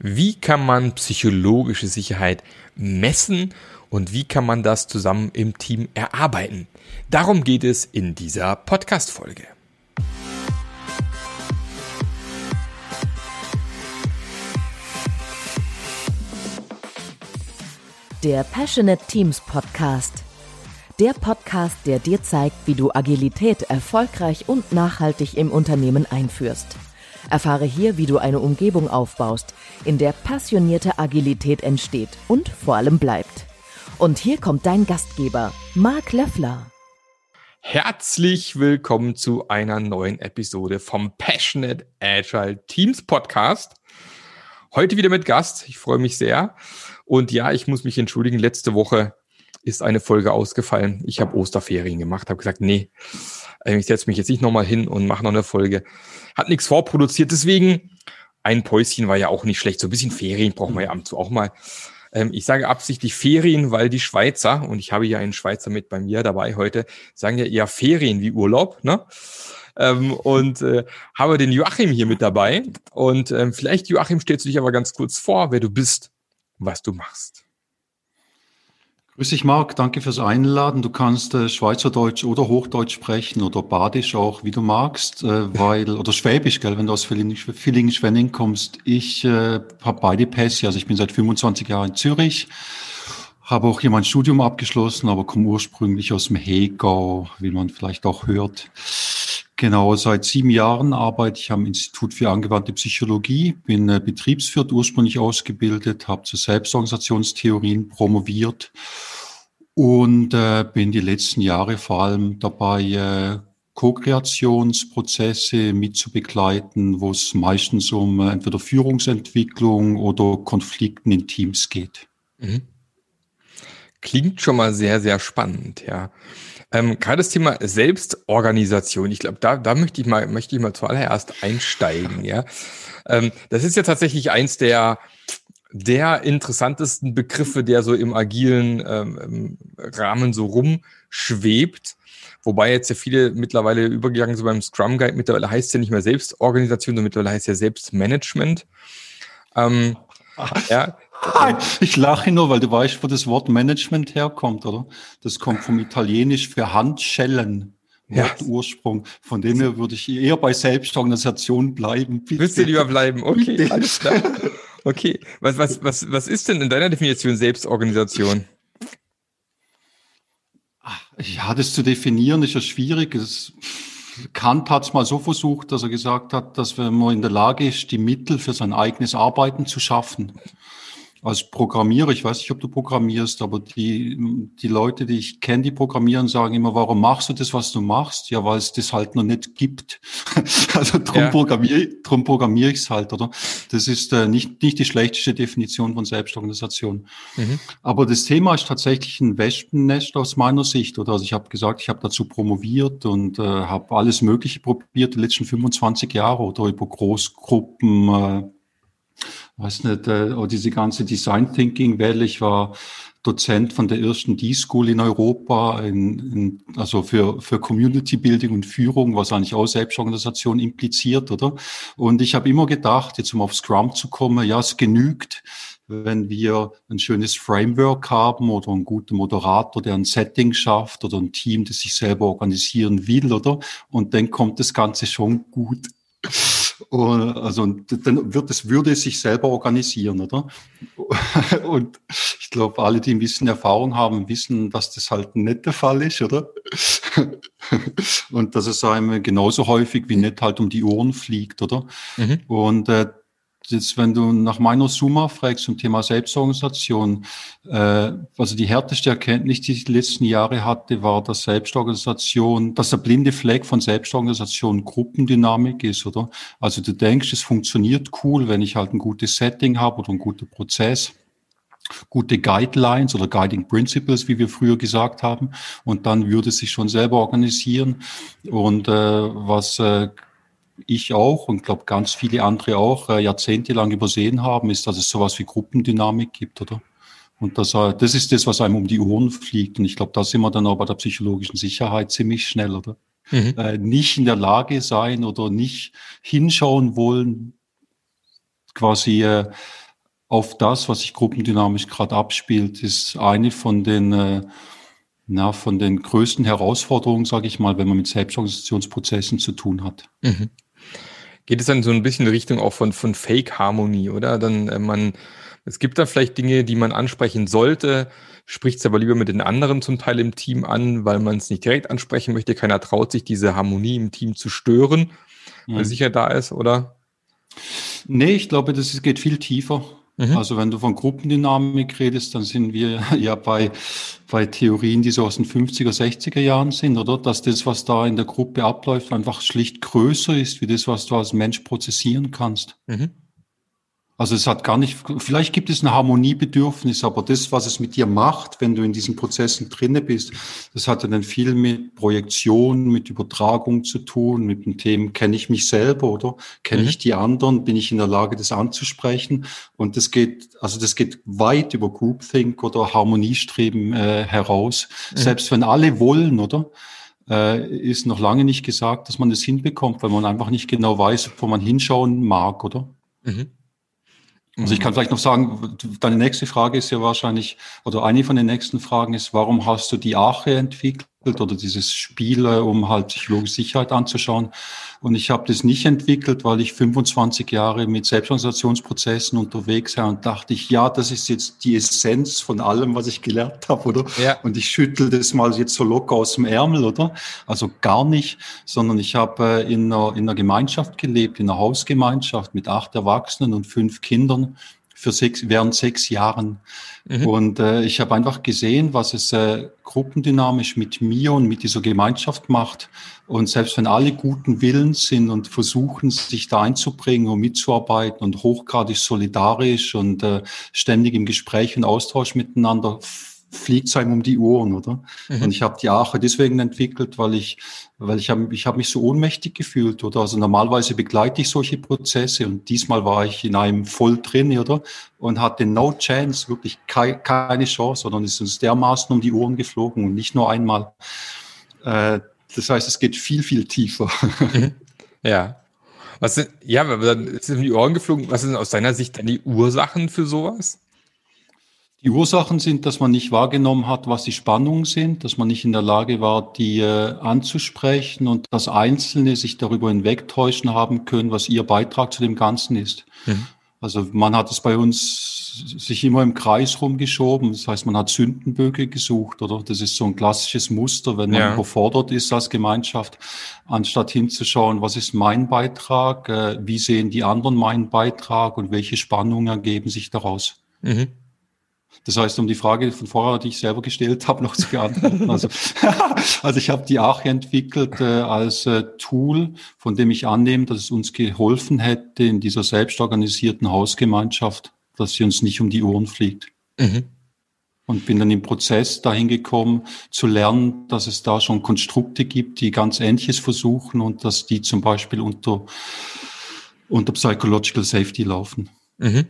Wie kann man psychologische Sicherheit messen und wie kann man das zusammen im Team erarbeiten? Darum geht es in dieser Podcast-Folge. Der Passionate Teams Podcast. Der Podcast, der dir zeigt, wie du Agilität erfolgreich und nachhaltig im Unternehmen einführst. Erfahre hier, wie du eine Umgebung aufbaust, in der passionierte Agilität entsteht und vor allem bleibt. Und hier kommt dein Gastgeber, Marc Löffler. Herzlich willkommen zu einer neuen Episode vom Passionate Agile Teams Podcast. Heute wieder mit Gast. Ich freue mich sehr. Und ja, ich muss mich entschuldigen. Letzte Woche ist eine Folge ausgefallen. Ich habe Osterferien gemacht, habe gesagt, nee, ich setze mich jetzt nicht nochmal hin und mache noch eine Folge. Hat nichts vorproduziert, deswegen ein Päuschen war ja auch nicht schlecht. So ein bisschen Ferien brauchen wir ja ab und zu auch mal. Ähm, ich sage absichtlich Ferien, weil die Schweizer, und ich habe ja einen Schweizer mit bei mir dabei heute, sagen ja eher Ferien wie Urlaub, ne? Ähm, und äh, habe den Joachim hier mit dabei. Und ähm, vielleicht, Joachim, stellst du dich aber ganz kurz vor, wer du bist, was du machst. Grüß dich, Marc. Danke fürs Einladen. Du kannst äh, Schweizerdeutsch oder Hochdeutsch sprechen oder Badisch auch, wie du magst, äh, weil, oder Schwäbisch, gell, wenn du aus Villingen-Schwenning kommst. Ich äh, habe beide Pässe, also ich bin seit 25 Jahren in Zürich, habe auch hier mein Studium abgeschlossen, aber komme ursprünglich aus dem Hegau, wie man vielleicht auch hört. Genau, seit sieben Jahren arbeite ich am Institut für angewandte Psychologie, bin äh, Betriebswirt ursprünglich ausgebildet, habe zu Selbstorganisationstheorien promoviert und äh, bin die letzten Jahre vor allem dabei, äh, Co-Kreationsprozesse mitzubegleiten, wo es meistens um äh, entweder Führungsentwicklung oder Konflikten in Teams geht. Mhm. Klingt schon mal sehr, sehr spannend, ja. Ähm, gerade das Thema Selbstorganisation, ich glaube, da, da möchte ich mal, möchte ich mal zuallererst einsteigen, ja. Ähm, das ist ja tatsächlich eins der, der interessantesten Begriffe, der so im agilen ähm, Rahmen so rumschwebt. Wobei jetzt ja viele mittlerweile übergegangen sind beim Scrum Guide. Mittlerweile heißt es ja nicht mehr Selbstorganisation, sondern mittlerweile heißt es ja Selbstmanagement. Ähm, ja, Ich lache nur, weil du weißt, wo das Wort Management herkommt, oder? Das kommt vom Italienisch für Handschellen. Ja. Ursprung. Von dem her würde ich eher bei Selbstorganisation bleiben. Bitte. Willst du lieber bleiben? Okay, Bitte. alles klar. Okay, was, was, was, was ist denn in deiner Definition Selbstorganisation? Ja, das zu definieren ist ja schwierig. Es, Kant hat es mal so versucht, dass er gesagt hat, dass wenn man in der Lage ist, die Mittel für sein eigenes Arbeiten zu schaffen als Programmierer, ich weiß nicht, ob du programmierst, aber die, die Leute, die ich kenne, die programmieren, sagen immer, warum machst du das, was du machst? Ja, weil es das halt noch nicht gibt. also drum ja. programmiere drum programmiere ich es halt, oder? Das ist äh, nicht, nicht die schlechteste Definition von Selbstorganisation. Mhm. Aber das Thema ist tatsächlich ein Wespennest aus meiner Sicht, oder? Also ich habe gesagt, ich habe dazu promoviert und äh, habe alles Mögliche probiert die letzten 25 Jahre oder über Großgruppen, äh, weiß nicht, äh, diese ganze Design Thinking Welle. Ich war Dozent von der ersten D-School in Europa, in, in, also für, für Community Building und Führung, was eigentlich auch Selbstorganisation impliziert, oder? Und ich habe immer gedacht, jetzt um auf Scrum zu kommen, ja, es genügt, wenn wir ein schönes Framework haben oder einen guten Moderator, der ein Setting schafft oder ein Team, das sich selber organisieren will, oder? Und dann kommt das Ganze schon gut. Also dann wird es, würde es sich selber organisieren, oder? Und ich glaube, alle, die ein bisschen Erfahrung haben, wissen, dass das halt nicht der Fall ist, oder? Und dass es einem genauso häufig wie nicht halt um die Ohren fliegt, oder? Mhm. Und äh, jetzt, wenn du nach meiner Summa fragst zum Thema Selbstorganisation, äh, also die härteste Erkenntnis, die ich die letzten Jahre hatte, war, dass Selbstorganisation, dass der blinde Fleck von Selbstorganisation Gruppendynamik ist, oder? Also du denkst, es funktioniert cool, wenn ich halt ein gutes Setting habe oder ein guter Prozess gute Guidelines oder Guiding Principles, wie wir früher gesagt haben, und dann würde es sich schon selber organisieren. Und äh, was äh, ich auch und glaube ganz viele andere auch äh, jahrzehntelang übersehen haben, ist, dass es sowas wie Gruppendynamik gibt, oder? Und das, äh, das ist das, was einem um die Ohren fliegt. Und ich glaube, da sind wir dann auch bei der psychologischen Sicherheit ziemlich schnell, oder? Mhm. Äh, nicht in der Lage sein oder nicht hinschauen wollen, quasi äh, auf das, was sich gruppendynamisch gerade abspielt, ist eine von den, äh, na, von den größten Herausforderungen, sage ich mal, wenn man mit Selbstorganisationsprozessen zu tun hat. Mhm. Geht es dann so ein bisschen in Richtung auch von, von Fake-Harmonie, oder? Dann äh, man, es gibt da vielleicht Dinge, die man ansprechen sollte, spricht es aber lieber mit den anderen zum Teil im Team an, weil man es nicht direkt ansprechen möchte. Keiner traut sich, diese Harmonie im Team zu stören, mhm. weil sicher da ist, oder? Nee, ich glaube, das geht viel tiefer. Mhm. Also wenn du von Gruppendynamik redest, dann sind wir ja bei, bei Theorien, die so aus den 50er, 60er Jahren sind, oder? Dass das, was da in der Gruppe abläuft, einfach schlicht größer ist, wie das, was du als Mensch prozessieren kannst. Mhm. Also es hat gar nicht, vielleicht gibt es ein Harmoniebedürfnis, aber das, was es mit dir macht, wenn du in diesen Prozessen drinne bist, das hat dann viel mit Projektion, mit Übertragung zu tun, mit dem Thema, kenne ich mich selber oder kenne mhm. ich die anderen, bin ich in der Lage, das anzusprechen? Und das geht, also das geht weit über Groupthink oder Harmoniestreben äh, heraus. Mhm. Selbst wenn alle wollen, oder? Äh, ist noch lange nicht gesagt, dass man das hinbekommt, weil man einfach nicht genau weiß, wo man hinschauen mag, oder? Mhm. Also ich kann vielleicht noch sagen, deine nächste Frage ist ja wahrscheinlich, oder eine von den nächsten Fragen ist, warum hast du die Ache entwickelt? Oder dieses Spiel, um halt psychologische Sicherheit anzuschauen. Und ich habe das nicht entwickelt, weil ich 25 Jahre mit Selbstorganisationsprozessen unterwegs war und dachte ich, ja, das ist jetzt die Essenz von allem, was ich gelernt habe, oder? Ja. Und ich schüttel das mal jetzt so locker aus dem Ärmel, oder? Also gar nicht, sondern ich habe äh, in einer, in einer Gemeinschaft gelebt, in einer Hausgemeinschaft mit acht Erwachsenen und fünf Kindern für sechs, während sechs Jahren. Mhm. Und äh, ich habe einfach gesehen, was es äh, gruppendynamisch mit mir und mit dieser Gemeinschaft macht. Und selbst wenn alle guten Willens sind und versuchen, sich da einzubringen und mitzuarbeiten und hochgradig solidarisch und äh, ständig im Gespräch und Austausch miteinander, fliegt es einem um die Ohren, oder? Mhm. Und ich habe die Ache deswegen entwickelt, weil ich, weil ich habe ich hab mich so ohnmächtig gefühlt, oder? Also normalerweise begleite ich solche Prozesse und diesmal war ich in einem voll drin, oder? Und hatte no chance, wirklich kei keine Chance, sondern es ist uns dermaßen um die Ohren geflogen und nicht nur einmal. Äh, das heißt, es geht viel, viel tiefer. Mhm. Ja. Was sind, ja, dann ist um die Ohren geflogen. Was sind aus deiner Sicht dann die Ursachen für sowas? Die Ursachen sind, dass man nicht wahrgenommen hat, was die Spannungen sind, dass man nicht in der Lage war, die äh, anzusprechen und dass Einzelne sich darüber hinwegtäuschen haben können, was ihr Beitrag zu dem Ganzen ist. Mhm. Also man hat es bei uns sich immer im Kreis rumgeschoben. Das heißt, man hat Sündenböcke gesucht, oder? Das ist so ein klassisches Muster, wenn man ja. überfordert ist als Gemeinschaft, anstatt hinzuschauen, was ist mein Beitrag, äh, wie sehen die anderen meinen Beitrag und welche Spannungen ergeben sich daraus. Mhm. Das heißt, um die Frage von vorher, die ich selber gestellt habe, noch zu beantworten. Also, also ich habe die Arche entwickelt äh, als äh, Tool, von dem ich annehme, dass es uns geholfen hätte in dieser selbstorganisierten Hausgemeinschaft, dass sie uns nicht um die Ohren fliegt. Mhm. Und bin dann im Prozess dahin gekommen, zu lernen, dass es da schon Konstrukte gibt, die ganz Ähnliches versuchen und dass die zum Beispiel unter, unter Psychological Safety laufen. Mhm.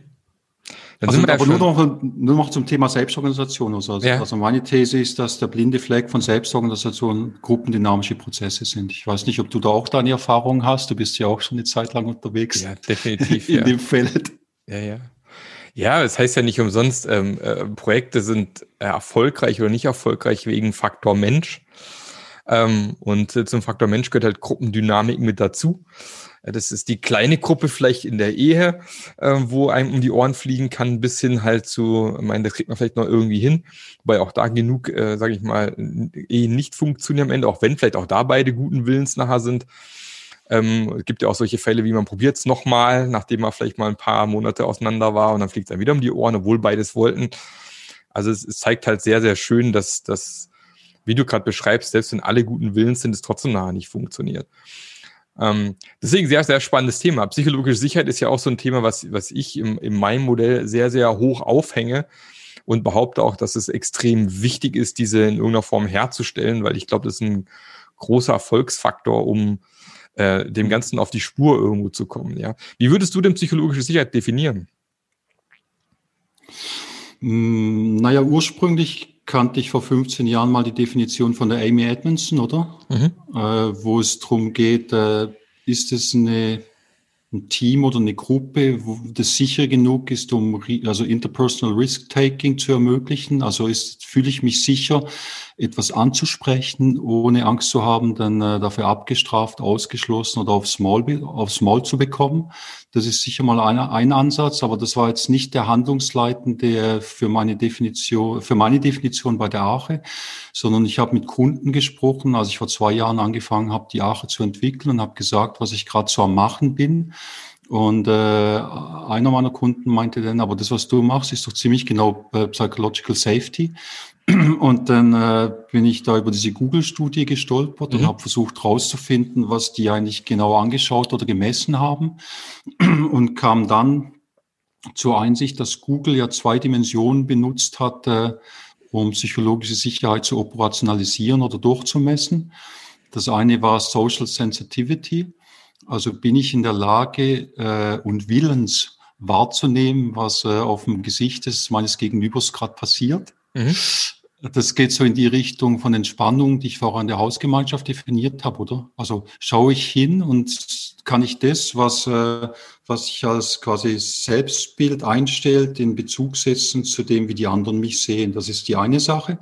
Dann also, aber nur noch, nur noch zum Thema Selbstorganisation. Also, ja. also meine These ist, dass der blinde Fleck von Selbstorganisation gruppendynamische Prozesse sind. Ich weiß nicht, ob du da auch deine Erfahrungen hast. Du bist ja auch schon eine Zeit lang unterwegs. Ja, definitiv. in ja. dem Feld. Ja, ja. Ja, es das heißt ja nicht umsonst, ähm, äh, Projekte sind äh, erfolgreich oder nicht erfolgreich wegen Faktor Mensch. Ähm, und äh, zum Faktor Mensch gehört halt Gruppendynamik mit dazu. Das ist die kleine Gruppe vielleicht in der Ehe, äh, wo einem um die Ohren fliegen kann, bis hin halt zu, ich meine, das kriegt man vielleicht noch irgendwie hin, wobei auch da genug, äh, sage ich mal, Ehen nicht funktionieren am Ende, auch wenn vielleicht auch da beide guten Willens nachher sind. Ähm, es gibt ja auch solche Fälle, wie man probiert es nochmal, nachdem man vielleicht mal ein paar Monate auseinander war und dann fliegt es dann wieder um die Ohren, obwohl beides wollten. Also es, es zeigt halt sehr, sehr schön, dass das, wie du gerade beschreibst, selbst wenn alle guten Willens sind, es trotzdem nachher nicht funktioniert. Ähm, deswegen sehr, sehr spannendes Thema. Psychologische Sicherheit ist ja auch so ein Thema, was, was ich im, in meinem Modell sehr, sehr hoch aufhänge und behaupte auch, dass es extrem wichtig ist, diese in irgendeiner Form herzustellen, weil ich glaube, das ist ein großer Erfolgsfaktor, um äh, dem Ganzen auf die Spur irgendwo zu kommen. Ja. Wie würdest du denn psychologische Sicherheit definieren? Hm, naja, ursprünglich kannte ich vor 15 Jahren mal die Definition von der Amy Edmondson, oder? Mhm. Äh, wo es darum geht, äh, ist es eine ein Team oder eine Gruppe, wo das sicher genug ist, um also interpersonal Risk-Taking zu ermöglichen. Also ist, fühle ich mich sicher, etwas anzusprechen, ohne Angst zu haben, dann äh, dafür abgestraft, ausgeschlossen oder aufs Maul, aufs Maul zu bekommen. Das ist sicher mal ein, ein Ansatz, aber das war jetzt nicht der handlungsleitende für meine Definition, für meine Definition bei der Ache, sondern ich habe mit Kunden gesprochen, als ich vor zwei Jahren angefangen habe, die Ache zu entwickeln und habe gesagt, was ich gerade so am Machen bin. Und äh, einer meiner Kunden meinte dann, aber das, was du machst, ist doch ziemlich genau äh, Psychological Safety. Und dann äh, bin ich da über diese Google-Studie gestolpert mhm. und habe versucht herauszufinden, was die eigentlich genau angeschaut oder gemessen haben. Und kam dann zur Einsicht, dass Google ja zwei Dimensionen benutzt hat, äh, um psychologische Sicherheit zu operationalisieren oder durchzumessen. Das eine war Social Sensitivity. Also bin ich in der Lage äh, und willens wahrzunehmen, was äh, auf dem Gesicht des meines Gegenübers gerade passiert. Mhm. Das geht so in die Richtung von Entspannung, die ich vorher in der Hausgemeinschaft definiert habe, oder? Also schaue ich hin und kann ich das, was, äh, was sich als quasi Selbstbild einstellt, in Bezug setzen zu dem, wie die anderen mich sehen. Das ist die eine Sache,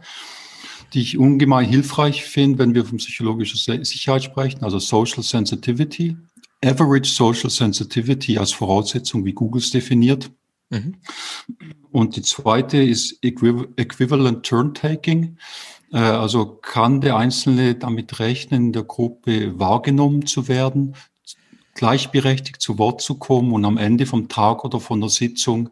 die ich ungemein hilfreich finde, wenn wir von psychologischer Sicherheit sprechen, also Social Sensitivity. Average Social Sensitivity als Voraussetzung, wie Google es definiert. Mhm. Und die zweite ist Equivalent Turn Taking. Äh, also kann der Einzelne damit rechnen, in der Gruppe wahrgenommen zu werden, gleichberechtigt zu Wort zu kommen und am Ende vom Tag oder von der Sitzung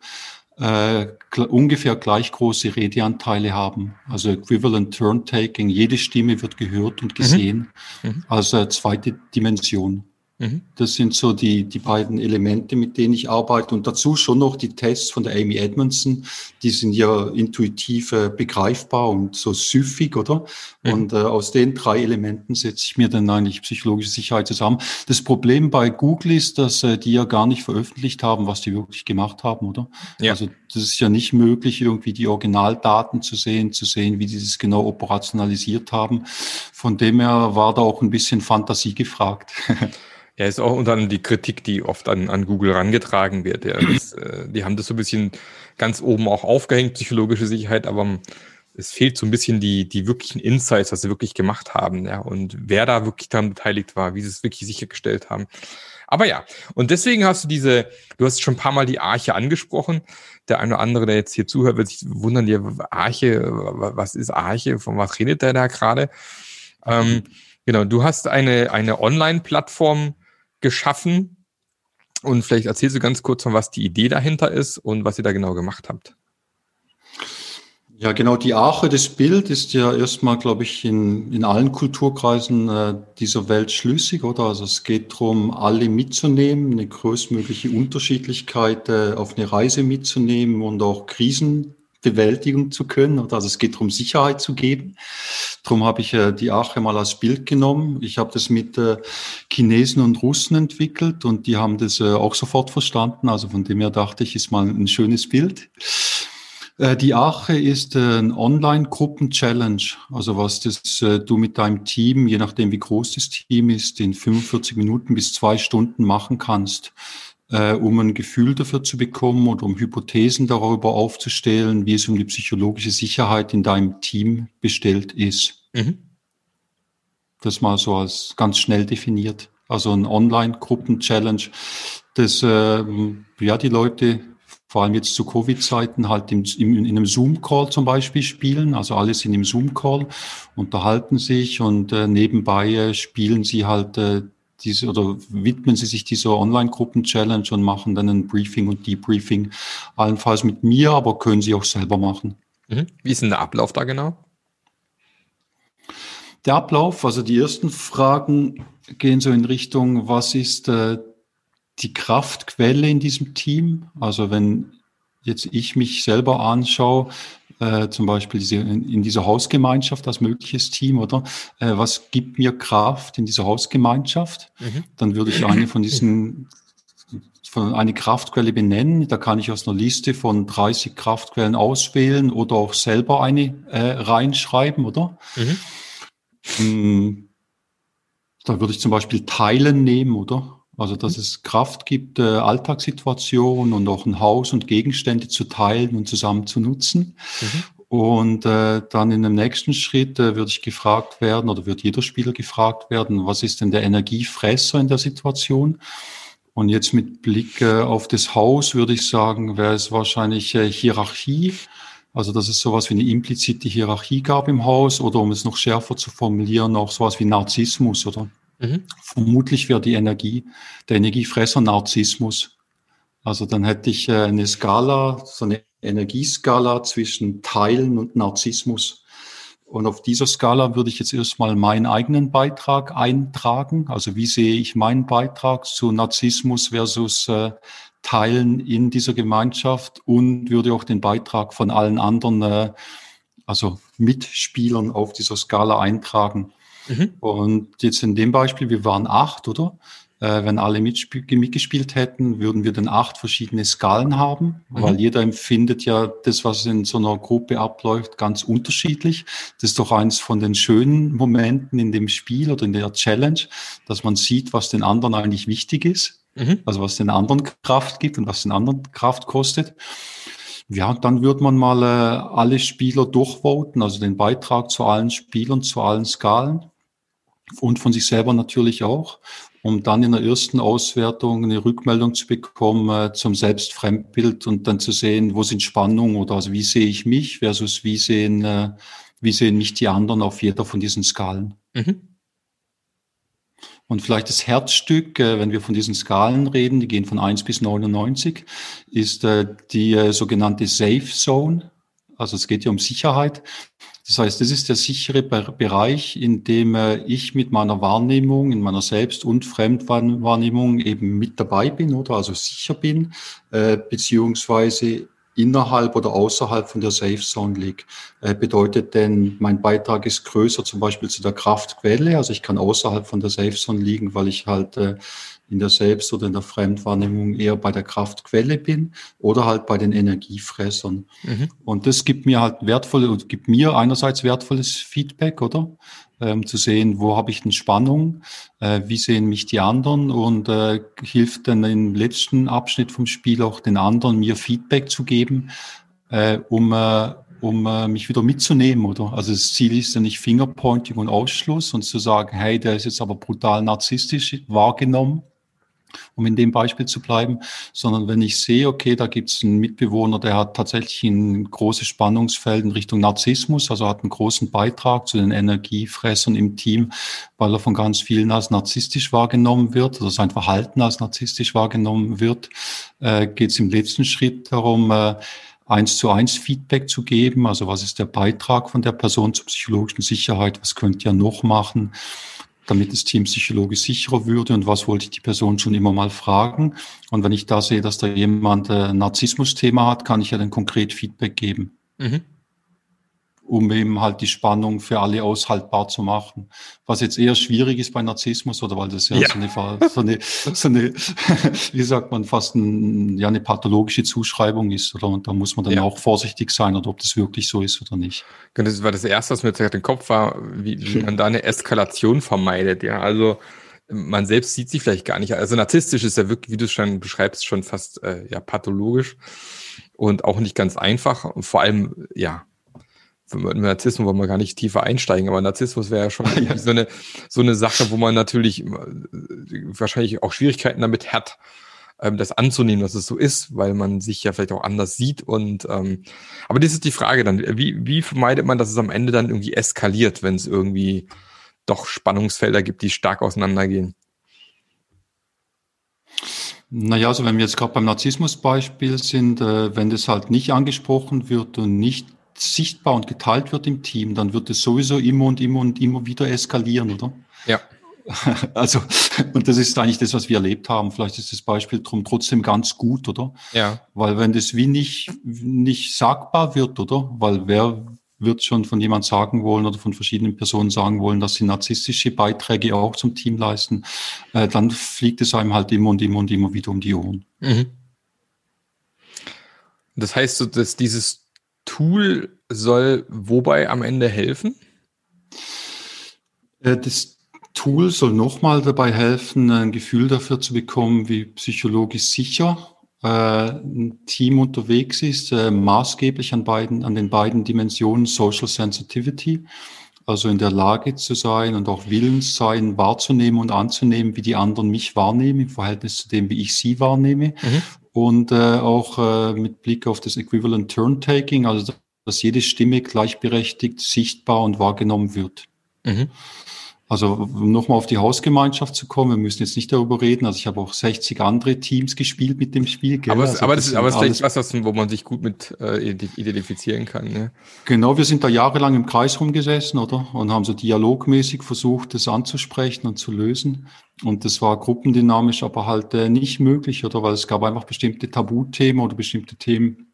äh, ungefähr gleich große Redeanteile haben. Also Equivalent Turn Taking. Jede Stimme wird gehört und gesehen mhm. Mhm. als äh, zweite Dimension. Mhm. Das sind so die, die beiden Elemente, mit denen ich arbeite. Und dazu schon noch die Tests von der Amy Edmondson. Die sind ja intuitiv äh, begreifbar und so süffig, oder? Mhm. Und äh, aus den drei Elementen setze ich mir dann eigentlich psychologische Sicherheit zusammen. Das Problem bei Google ist, dass äh, die ja gar nicht veröffentlicht haben, was die wirklich gemacht haben, oder? Ja. Also das ist ja nicht möglich, irgendwie die Originaldaten zu sehen, zu sehen, wie die das genau operationalisiert haben. Von dem her war da auch ein bisschen Fantasie gefragt. Ja, ist auch unter anderem die Kritik, die oft an, an Google rangetragen wird. Ja. Das, äh, die haben das so ein bisschen ganz oben auch aufgehängt, psychologische Sicherheit, aber es fehlt so ein bisschen die, die wirklichen Insights, was sie wirklich gemacht haben, ja, und wer da wirklich daran beteiligt war, wie sie es wirklich sichergestellt haben. Aber ja, und deswegen hast du diese, du hast schon ein paar Mal die Arche angesprochen. Der eine oder andere, der jetzt hier zuhört, wird sich wundern, ja, Arche, was ist Arche, von was redet der da gerade? Ähm, genau, du hast eine, eine Online-Plattform geschaffen. Und vielleicht erzählst du ganz kurz was die Idee dahinter ist und was ihr da genau gemacht habt. Ja, genau. Die Arche des Bild ist ja erstmal, glaube ich, in, in allen Kulturkreisen äh, dieser Welt schlüssig, oder? Also es geht darum, alle mitzunehmen, eine größtmögliche Unterschiedlichkeit äh, auf eine Reise mitzunehmen und auch Krisen bewältigen zu können. Also es geht darum, Sicherheit zu geben. Darum habe ich äh, die Ache mal als Bild genommen. Ich habe das mit äh, Chinesen und Russen entwickelt und die haben das äh, auch sofort verstanden. Also von dem her dachte ich, ist mal ein schönes Bild. Äh, die Ache ist äh, ein Online-Gruppen-Challenge, also was das äh, du mit deinem Team, je nachdem wie groß das Team ist, in 45 Minuten bis zwei Stunden machen kannst äh, um ein Gefühl dafür zu bekommen oder um Hypothesen darüber aufzustellen, wie es um die psychologische Sicherheit in deinem Team bestellt ist. Mhm. Das mal so als ganz schnell definiert. Also ein Online-Gruppen-Challenge, das äh, ja die Leute vor allem jetzt zu Covid-Zeiten halt im, im, in einem Zoom-Call zum Beispiel spielen. Also alle sind im Zoom-Call, unterhalten sich und äh, nebenbei äh, spielen sie halt äh, diese oder widmen Sie sich dieser Online-Gruppen-Challenge und machen dann ein Briefing und Debriefing, allenfalls mit mir, aber können Sie auch selber machen. Mhm. Wie ist denn der Ablauf da genau? Der Ablauf, also die ersten Fragen gehen so in Richtung, was ist äh, die Kraftquelle in diesem Team? Also wenn jetzt ich mich selber anschaue, äh, zum Beispiel diese, in, in, dieser Hausgemeinschaft als mögliches Team, oder? Äh, was gibt mir Kraft in dieser Hausgemeinschaft? Mhm. Dann würde ich eine von diesen von eine Kraftquelle benennen. Da kann ich aus einer Liste von 30 Kraftquellen auswählen oder auch selber eine äh, reinschreiben, oder? Mhm. Hm, da würde ich zum Beispiel Teilen nehmen, oder? Also, dass es Kraft gibt, äh, Alltagssituationen und auch ein Haus und Gegenstände zu teilen und zusammen zu nutzen. Mhm. Und äh, dann in dem nächsten Schritt äh, würde ich gefragt werden oder wird jeder Spieler gefragt werden, was ist denn der Energiefresser in der Situation? Und jetzt mit Blick äh, auf das Haus würde ich sagen, wäre es wahrscheinlich äh, Hierarchie. Also dass es sowas wie eine implizite Hierarchie gab im Haus oder um es noch schärfer zu formulieren, auch sowas wie Narzissmus, oder? Mhm. Vermutlich wäre die Energie, der Energiefresser Narzissmus. Also dann hätte ich äh, eine Skala, so eine Energieskala zwischen Teilen und Narzissmus. Und auf dieser Skala würde ich jetzt erstmal meinen eigenen Beitrag eintragen. Also wie sehe ich meinen Beitrag zu Narzissmus versus äh, Teilen in dieser Gemeinschaft und würde auch den Beitrag von allen anderen, äh, also Mitspielern auf dieser Skala eintragen. Mhm. Und jetzt in dem Beispiel, wir waren acht, oder? Äh, wenn alle mitgespielt hätten, würden wir dann acht verschiedene Skalen haben, mhm. weil jeder empfindet ja das, was in so einer Gruppe abläuft, ganz unterschiedlich. Das ist doch eins von den schönen Momenten in dem Spiel oder in der Challenge, dass man sieht, was den anderen eigentlich wichtig ist, mhm. also was den anderen Kraft gibt und was den anderen Kraft kostet. Ja, dann würde man mal äh, alle Spieler durchvoten, also den Beitrag zu allen Spielern, zu allen Skalen und von sich selber natürlich auch, um dann in der ersten Auswertung eine Rückmeldung zu bekommen äh, zum Selbstfremdbild und dann zu sehen, wo sind Spannungen oder also wie sehe ich mich versus wie sehen, äh, wie sehen mich die anderen auf jeder von diesen Skalen. Mhm. Und vielleicht das Herzstück, äh, wenn wir von diesen Skalen reden, die gehen von 1 bis 99, ist äh, die äh, sogenannte Safe Zone. Also es geht ja um Sicherheit. Das heißt, das ist der sichere Bereich, in dem äh, ich mit meiner Wahrnehmung, in meiner Selbst- und Fremdwahrnehmung eben mit dabei bin oder also sicher bin, äh, beziehungsweise innerhalb oder außerhalb von der Safe Zone liege. Äh, bedeutet denn, mein Beitrag ist größer zum Beispiel zu der Kraftquelle, also ich kann außerhalb von der Safe Zone liegen, weil ich halt in der Selbst- oder in der Fremdwahrnehmung eher bei der Kraftquelle bin oder halt bei den Energiefressern. Mhm. Und das gibt mir halt wertvolle und gibt mir einerseits wertvolles Feedback, oder? Ähm, zu sehen, wo habe ich denn Spannung, äh, wie sehen mich die anderen und äh, hilft dann im letzten Abschnitt vom Spiel auch den anderen, mir Feedback zu geben, äh, um äh, um äh, mich wieder mitzunehmen, oder? Also das Ziel ist ja nicht Fingerpointing und Ausschluss und zu sagen, hey, der ist jetzt aber brutal narzisstisch wahrgenommen, um in dem Beispiel zu bleiben, sondern wenn ich sehe, okay, da gibt es einen Mitbewohner, der hat tatsächlich ein großes Spannungsfeld in Richtung Narzissmus, also hat einen großen Beitrag zu den Energiefressern im Team, weil er von ganz vielen als narzisstisch wahrgenommen wird, oder sein Verhalten als narzisstisch wahrgenommen wird, äh, geht es im letzten Schritt darum, äh, eins zu eins Feedback zu geben. Also was ist der Beitrag von der Person zur psychologischen Sicherheit? Was könnt ihr noch machen? Damit das Team psychologisch sicherer würde und was wollte ich die Person schon immer mal fragen. Und wenn ich da sehe, dass da jemand ein Narzissmus-Thema hat, kann ich ja dann konkret Feedback geben. Mhm um eben halt die Spannung für alle aushaltbar zu machen. Was jetzt eher schwierig ist bei Narzissmus oder weil das ja, ja. So, eine, so, eine, so eine, wie sagt man, fast ein, ja, eine pathologische Zuschreibung ist. Oder? Und da muss man dann ja. auch vorsichtig sein, oder ob das wirklich so ist oder nicht. Genau, das war das Erste, was mir jetzt im Kopf war, wie, wie man da eine Eskalation vermeidet. Ja, also man selbst sieht sich vielleicht gar nicht. Also narzisstisch ist ja wirklich, wie du es schon beschreibst, schon fast äh, ja pathologisch und auch nicht ganz einfach. Und vor allem, ja, mit Narzissmus wollen wir gar nicht tiefer einsteigen, aber Narzissmus wäre ja schon ja. so eine so eine Sache, wo man natürlich äh, wahrscheinlich auch Schwierigkeiten damit hat, ähm, das anzunehmen, dass es so ist, weil man sich ja vielleicht auch anders sieht und ähm, aber das ist die Frage dann, wie wie vermeidet man, dass es am Ende dann irgendwie eskaliert, wenn es irgendwie doch Spannungsfelder gibt, die stark auseinandergehen? Naja, also wenn wir jetzt gerade beim Narzissmus-Beispiel sind, äh, wenn das halt nicht angesprochen wird und nicht sichtbar und geteilt wird im Team, dann wird es sowieso immer und immer und immer wieder eskalieren, oder? Ja. Also, und das ist eigentlich das, was wir erlebt haben. Vielleicht ist das Beispiel drum trotzdem ganz gut, oder? Ja. Weil wenn das wie nicht, nicht sagbar wird, oder? Weil wer wird schon von jemand sagen wollen oder von verschiedenen Personen sagen wollen, dass sie narzisstische Beiträge auch zum Team leisten, äh, dann fliegt es einem halt immer und immer und immer wieder um die Ohren. Mhm. Das heißt, so, dass dieses Tool soll wobei am Ende helfen? Äh, das Tool soll nochmal dabei helfen, ein Gefühl dafür zu bekommen, wie psychologisch sicher äh, ein Team unterwegs ist, äh, maßgeblich an beiden, an den beiden Dimensionen Social Sensitivity, also in der Lage zu sein und auch willens sein, wahrzunehmen und anzunehmen, wie die anderen mich wahrnehmen im Verhältnis zu dem, wie ich sie wahrnehme. Mhm. Und äh, auch äh, mit Blick auf das Equivalent Turn-Taking, also dass jede Stimme gleichberechtigt, sichtbar und wahrgenommen wird. Mhm. Also um nochmal auf die Hausgemeinschaft zu kommen, wir müssen jetzt nicht darüber reden. Also ich habe auch 60 andere Teams gespielt mit dem Spiel. Gell? Aber, also aber das, ist, aber das ist vielleicht was, wo man sich gut mit äh, identifizieren kann. Ne? Genau, wir sind da jahrelang im Kreis rumgesessen, oder? Und haben so dialogmäßig versucht, das anzusprechen und zu lösen. Und das war gruppendynamisch, aber halt äh, nicht möglich, oder? Weil es gab einfach bestimmte Tabuthemen oder bestimmte Themen,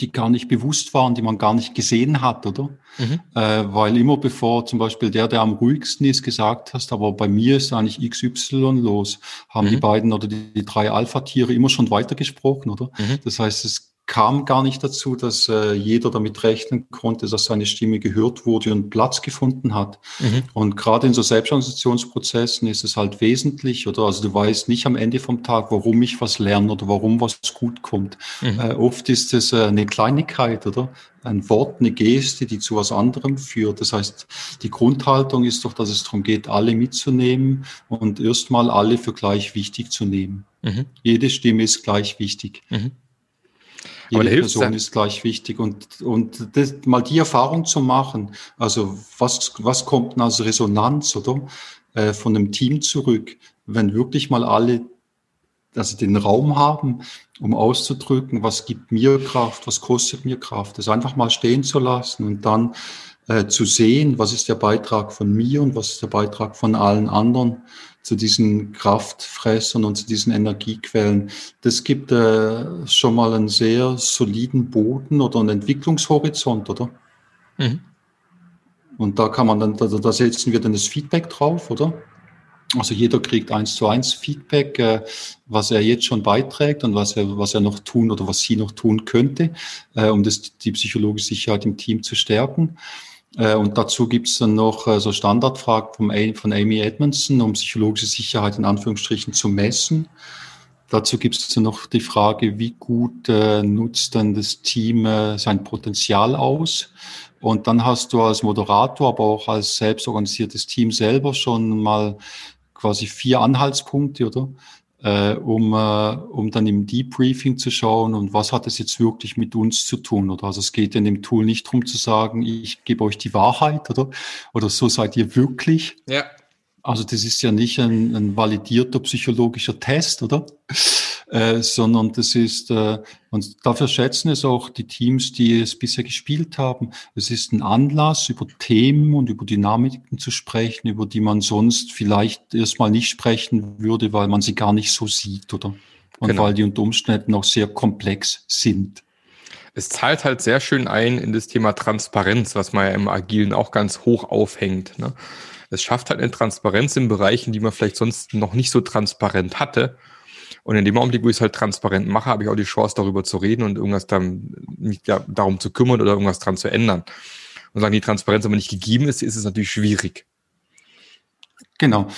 die gar nicht bewusst waren, die man gar nicht gesehen hat, oder? Mhm. Äh, weil immer bevor zum Beispiel der, der am ruhigsten ist, gesagt hast, aber bei mir ist eigentlich XY los, haben mhm. die beiden oder die, die drei Alpha-Tiere immer schon weitergesprochen, oder? Mhm. Das heißt, es kam gar nicht dazu, dass äh, jeder damit rechnen konnte, dass seine Stimme gehört wurde und Platz gefunden hat. Mhm. Und gerade in so Selbstorganisationsprozessen ist es halt wesentlich, oder also du weißt nicht am Ende vom Tag, warum ich was lerne oder warum was gut kommt. Mhm. Äh, oft ist es äh, eine Kleinigkeit, oder? Ein Wort, eine Geste, die zu was anderem führt. Das heißt, die Grundhaltung ist doch, dass es darum geht, alle mitzunehmen und erstmal alle für gleich wichtig zu nehmen. Mhm. Jede Stimme ist gleich wichtig. Jede Person ist gleich wichtig und, und das, mal die Erfahrung zu machen, also was, was kommt als Resonanz oder äh, von einem Team zurück, wenn wirklich mal alle also den Raum haben, um auszudrücken, was gibt mir Kraft, was kostet mir Kraft, das einfach mal stehen zu lassen und dann äh, zu sehen, was ist der Beitrag von mir und was ist der Beitrag von allen anderen zu diesen Kraftfressern und zu diesen Energiequellen. Das gibt äh, schon mal einen sehr soliden Boden oder einen Entwicklungshorizont, oder? Mhm. Und da kann man dann, da, da setzen wir dann das Feedback drauf, oder? Also jeder kriegt eins zu eins Feedback, äh, was er jetzt schon beiträgt und was er, was er noch tun oder was sie noch tun könnte, äh, um das, die psychologische Sicherheit im Team zu stärken. Äh, und dazu gibt es dann noch so Standardfragen vom, von Amy Edmondson, um psychologische Sicherheit in Anführungsstrichen zu messen. Dazu gibt es dann noch die Frage, wie gut nutzt dann das Team sein Potenzial aus? Und dann hast du als Moderator, aber auch als selbstorganisiertes Team selber schon mal quasi vier Anhaltspunkte, oder? äh, um, äh, um dann im Debriefing zu schauen und was hat es jetzt wirklich mit uns zu tun. Oder also es geht in dem Tool nicht darum zu sagen, ich gebe euch die Wahrheit oder, oder so seid ihr wirklich. Ja. Also das ist ja nicht ein, ein validierter psychologischer Test, oder? Äh, sondern das ist, äh, und dafür schätzen es auch die Teams, die es bisher gespielt haben. Es ist ein Anlass, über Themen und über Dynamiken zu sprechen, über die man sonst vielleicht erstmal nicht sprechen würde, weil man sie gar nicht so sieht, oder? Und genau. weil die unter Umständen auch sehr komplex sind. Es zahlt halt sehr schön ein in das Thema Transparenz, was man ja im Agilen auch ganz hoch aufhängt. Ne? Es schafft halt eine Transparenz in Bereichen, die man vielleicht sonst noch nicht so transparent hatte. Und in dem Augenblick, wo ich es halt transparent mache, habe ich auch die Chance, darüber zu reden und irgendwas dann mich ja, darum zu kümmern oder irgendwas dran zu ändern. Und sagen, die Transparenz aber nicht gegeben ist, ist es natürlich schwierig. Genau.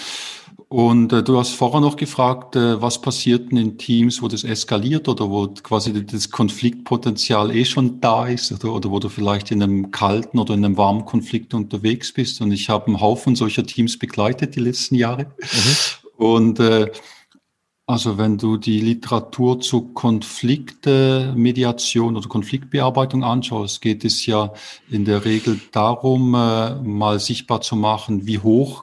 Und äh, du hast vorher noch gefragt, äh, was passiert denn in Teams, wo das eskaliert oder wo quasi das Konfliktpotenzial eh schon da ist oder, oder wo du vielleicht in einem kalten oder in einem warmen Konflikt unterwegs bist. Und ich habe einen Haufen solcher Teams begleitet die letzten Jahre. Mhm. Und äh, also wenn du die Literatur zu Konfliktmediation oder Konfliktbearbeitung anschaust, geht es ja in der Regel darum, äh, mal sichtbar zu machen, wie hoch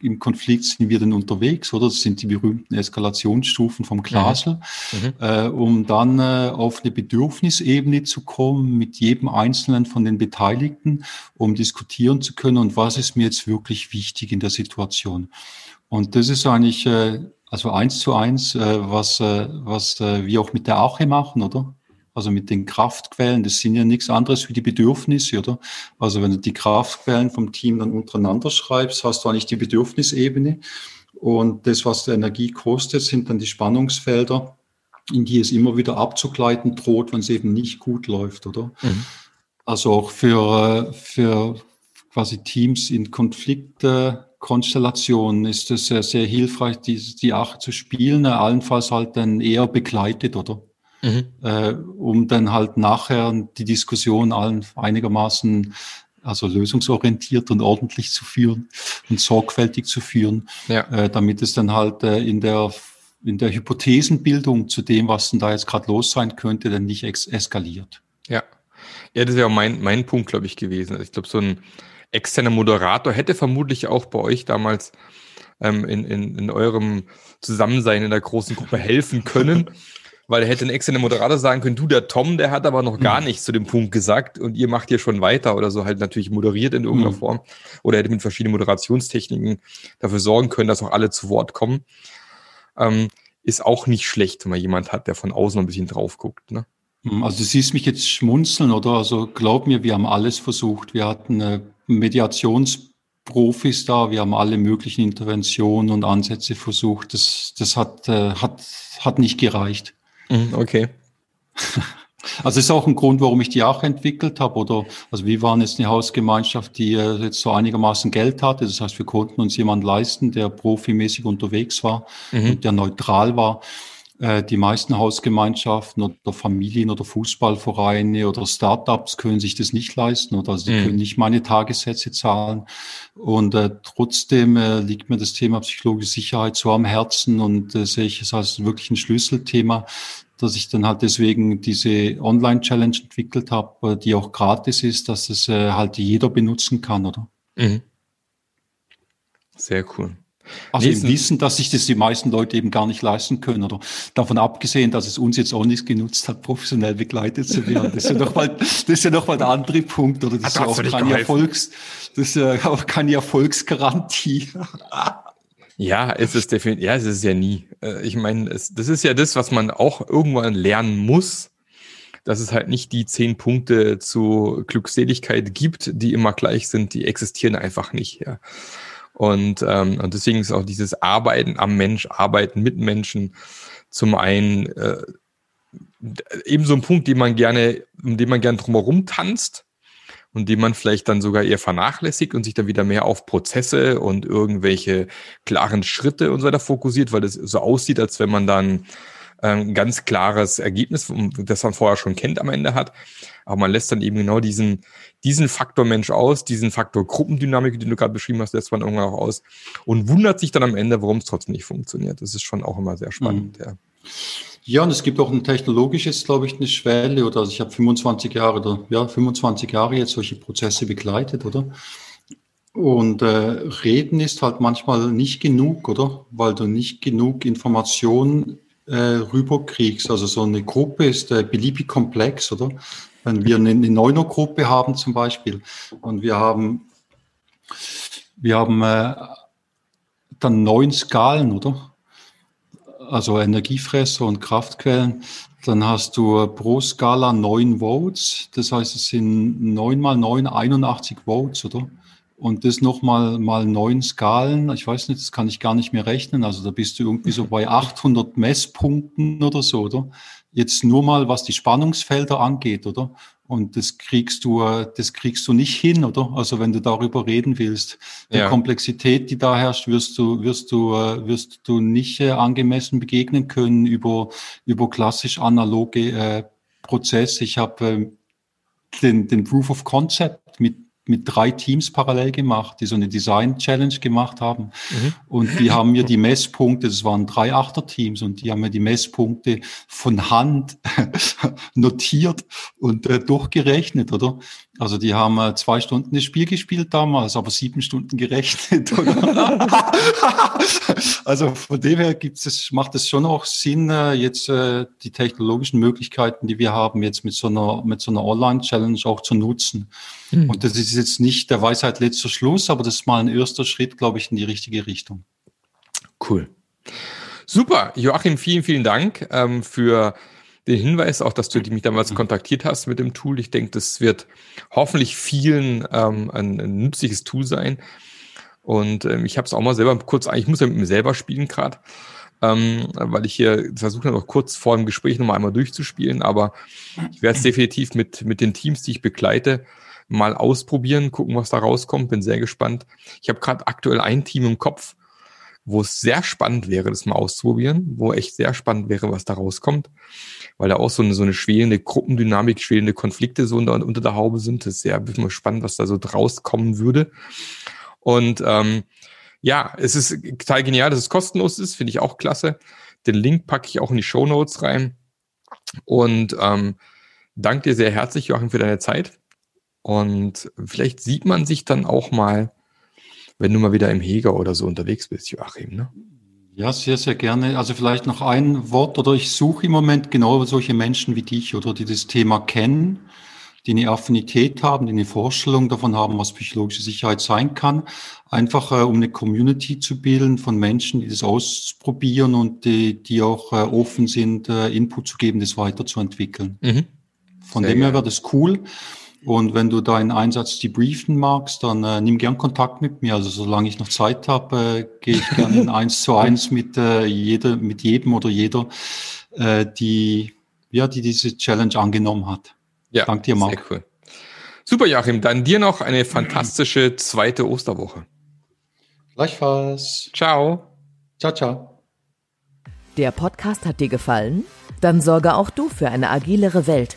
im Konflikt sind wir denn unterwegs, oder? Das sind die berühmten Eskalationsstufen vom Glasl, mhm. mhm. äh, um dann äh, auf eine Bedürfnisebene zu kommen mit jedem Einzelnen von den Beteiligten, um diskutieren zu können und was ist mir jetzt wirklich wichtig in der Situation. Und das ist eigentlich äh, also eins zu eins, äh, was, äh, was äh, wir auch mit der Arche machen, oder? Also mit den Kraftquellen, das sind ja nichts anderes wie die Bedürfnisse, oder? Also wenn du die Kraftquellen vom Team dann untereinander schreibst, hast du eigentlich die Bedürfnisebene. Und das, was die Energie kostet, sind dann die Spannungsfelder, in die es immer wieder abzugleiten droht, wenn es eben nicht gut läuft, oder? Mhm. Also auch für, für quasi Teams in Konflikte Konstellation ist es sehr, sehr hilfreich, die, die Ache zu spielen, allenfalls halt dann eher begleitet, oder? Mhm. Äh, um dann halt nachher die Diskussion allen einigermaßen also lösungsorientiert und ordentlich zu führen und sorgfältig zu führen, ja. äh, damit es dann halt äh, in der in der Hypothesenbildung zu dem, was denn da jetzt gerade los sein könnte, dann nicht eskaliert. Ja. Ja, das wäre auch mein, mein Punkt, glaube ich, gewesen. Ich glaube, so ein externer Moderator hätte vermutlich auch bei euch damals ähm, in, in, in eurem Zusammensein in der großen Gruppe helfen können. weil er hätte ein externer Moderator sagen können, du, der Tom, der hat aber noch gar mhm. nichts zu dem Punkt gesagt und ihr macht hier schon weiter oder so halt natürlich moderiert in irgendeiner mhm. Form oder hätte mit verschiedenen Moderationstechniken dafür sorgen können, dass auch alle zu Wort kommen. Ähm, ist auch nicht schlecht, wenn man jemand hat, der von außen ein bisschen drauf guckt. Ne? Mhm, also du siehst mich jetzt schmunzeln, oder? Also glaub mir, wir haben alles versucht. Wir hatten äh, Mediationsprofis da, wir haben alle möglichen Interventionen und Ansätze versucht. Das, das hat, äh, hat, hat nicht gereicht. Mhm, okay. Also ist auch ein Grund, warum ich die auch entwickelt habe. Oder also wir waren jetzt eine Hausgemeinschaft, die äh, jetzt so einigermaßen Geld hatte. Das heißt, wir konnten uns jemanden leisten, der profimäßig unterwegs war mhm. und der neutral war. Äh, die meisten Hausgemeinschaften oder Familien oder Fußballvereine oder Startups können sich das nicht leisten oder sie mhm. können nicht meine Tagessätze zahlen. Und äh, trotzdem äh, liegt mir das Thema psychologische Sicherheit so am Herzen und äh, sehe ich es als wirklich ein Schlüsselthema, dass ich dann halt deswegen diese Online-Challenge entwickelt habe, äh, die auch gratis ist, dass es äh, halt jeder benutzen kann, oder? Mhm. Sehr cool. Also im Wissen, dass sich das die meisten Leute eben gar nicht leisten können oder davon abgesehen, dass es uns jetzt auch nichts genutzt hat, professionell begleitet zu werden. Das ist ja nochmal, das ist ja nochmal der andere Punkt oder das ist ja auch keine Erfolgs, das ist ja auch keine Erfolgsgarantie. Ja, es ist definitiv, ja, es ist ja nie. Äh, ich meine, das ist ja das, was man auch irgendwann lernen muss, dass es halt nicht die zehn Punkte zu Glückseligkeit gibt, die immer gleich sind, die existieren einfach nicht. Ja. Und, ähm, und deswegen ist auch dieses Arbeiten am Mensch, Arbeiten mit Menschen zum einen äh, eben so ein Punkt, den man gerne, um den man gerne drumherum tanzt und den man vielleicht dann sogar eher vernachlässigt und sich dann wieder mehr auf Prozesse und irgendwelche klaren Schritte und so weiter fokussiert, weil es so aussieht, als wenn man dann ein ähm, ganz klares Ergebnis, das man vorher schon kennt, am Ende hat. Aber man lässt dann eben genau diesen, diesen Faktor Mensch aus, diesen Faktor Gruppendynamik, den du gerade beschrieben hast, lässt man irgendwann auch aus und wundert sich dann am Ende, warum es trotzdem nicht funktioniert. Das ist schon auch immer sehr spannend. Mhm. Ja. Ja, und es gibt auch ein technologisches, glaube ich, eine Schwelle, oder also ich habe 25 Jahre oder ja, 25 Jahre jetzt solche Prozesse begleitet, oder? Und äh, reden ist halt manchmal nicht genug, oder? Weil du nicht genug Informationen äh, rüberkriegst. Also so eine Gruppe ist äh, beliebig komplex, oder? Wenn wir eine, eine Neuner-Gruppe haben zum Beispiel und wir haben, wir haben äh, dann neun Skalen, oder? Also Energiefresser und Kraftquellen. Dann hast du pro Skala neun Votes. Das heißt, es sind neun mal neun, 81 Votes, oder? Und das nochmal mal neun Skalen. Ich weiß nicht, das kann ich gar nicht mehr rechnen. Also da bist du irgendwie so bei 800 Messpunkten oder so, oder? Jetzt nur mal, was die Spannungsfelder angeht, oder? Und das kriegst du, das kriegst du nicht hin, oder? Also wenn du darüber reden willst, die ja. Komplexität, die da herrscht, wirst du, wirst du, wirst du nicht äh, angemessen begegnen können über über klassisch analoge äh, Prozesse. Ich habe äh, den, den Proof of Concept mit mit drei Teams parallel gemacht, die so eine Design-Challenge gemacht haben. Mhm. Und die haben mir die Messpunkte, das waren drei Achter-Teams, und die haben mir die Messpunkte von Hand notiert und äh, durchgerechnet, oder? Also die haben äh, zwei Stunden das Spiel gespielt damals, aber sieben Stunden gerechnet. also von dem her gibt's es, macht es schon auch Sinn, äh, jetzt äh, die technologischen Möglichkeiten, die wir haben, jetzt mit so einer, mit so einer Online-Challenge auch zu nutzen. Mhm. Und das ist jetzt nicht der Weisheit letzter Schluss, aber das ist mal ein erster Schritt, glaube ich, in die richtige Richtung. Cool. Super. Joachim, vielen, vielen Dank ähm, für den Hinweis, auch dass du mich damals kontaktiert hast mit dem Tool. Ich denke, das wird hoffentlich vielen ähm, ein, ein nützliches Tool sein. Und ähm, ich habe es auch mal selber kurz, ich muss ja mit mir selber spielen gerade, ähm, weil ich hier versuche noch kurz vor dem Gespräch nochmal einmal durchzuspielen, aber ich werde es definitiv mit, mit den Teams, die ich begleite, mal ausprobieren, gucken, was da rauskommt. Bin sehr gespannt. Ich habe gerade aktuell ein Team im Kopf, wo es sehr spannend wäre, das mal auszuprobieren, wo echt sehr spannend wäre, was da rauskommt, weil da auch so eine, so eine schwelende Gruppendynamik, schwelende Konflikte so unter, unter der Haube sind. Das ist sehr bin mal spannend, was da so draus kommen würde. Und ähm, ja, es ist total genial, dass es kostenlos ist, finde ich auch klasse. Den Link packe ich auch in die Show Notes rein. Und ähm, danke dir sehr herzlich, Joachim, für deine Zeit. Und vielleicht sieht man sich dann auch mal wenn du mal wieder im Heger oder so unterwegs bist, Joachim. Ne? Ja, sehr, sehr gerne. Also vielleicht noch ein Wort oder ich suche im Moment genau solche Menschen wie dich oder die das Thema kennen, die eine Affinität haben, die eine Vorstellung davon haben, was psychologische Sicherheit sein kann. Einfach äh, um eine Community zu bilden von Menschen, die das ausprobieren und die, die auch äh, offen sind, äh, Input zu geben, das weiterzuentwickeln. Mhm. Von sehr dem her wäre das cool. Und wenn du deinen Einsatz debriefen magst, dann äh, nimm gern Kontakt mit mir. Also solange ich noch Zeit habe, äh, gehe ich gerne in eins zu eins mit, äh, jeder, mit jedem oder jeder, äh, die, ja, die diese Challenge angenommen hat. Ja, Danke dir, Marc. Sehr cool. Super, Joachim. Dann dir noch eine fantastische zweite Osterwoche. Gleichfalls. Ciao. Ciao, ciao. Der Podcast hat dir gefallen? Dann sorge auch du für eine agilere Welt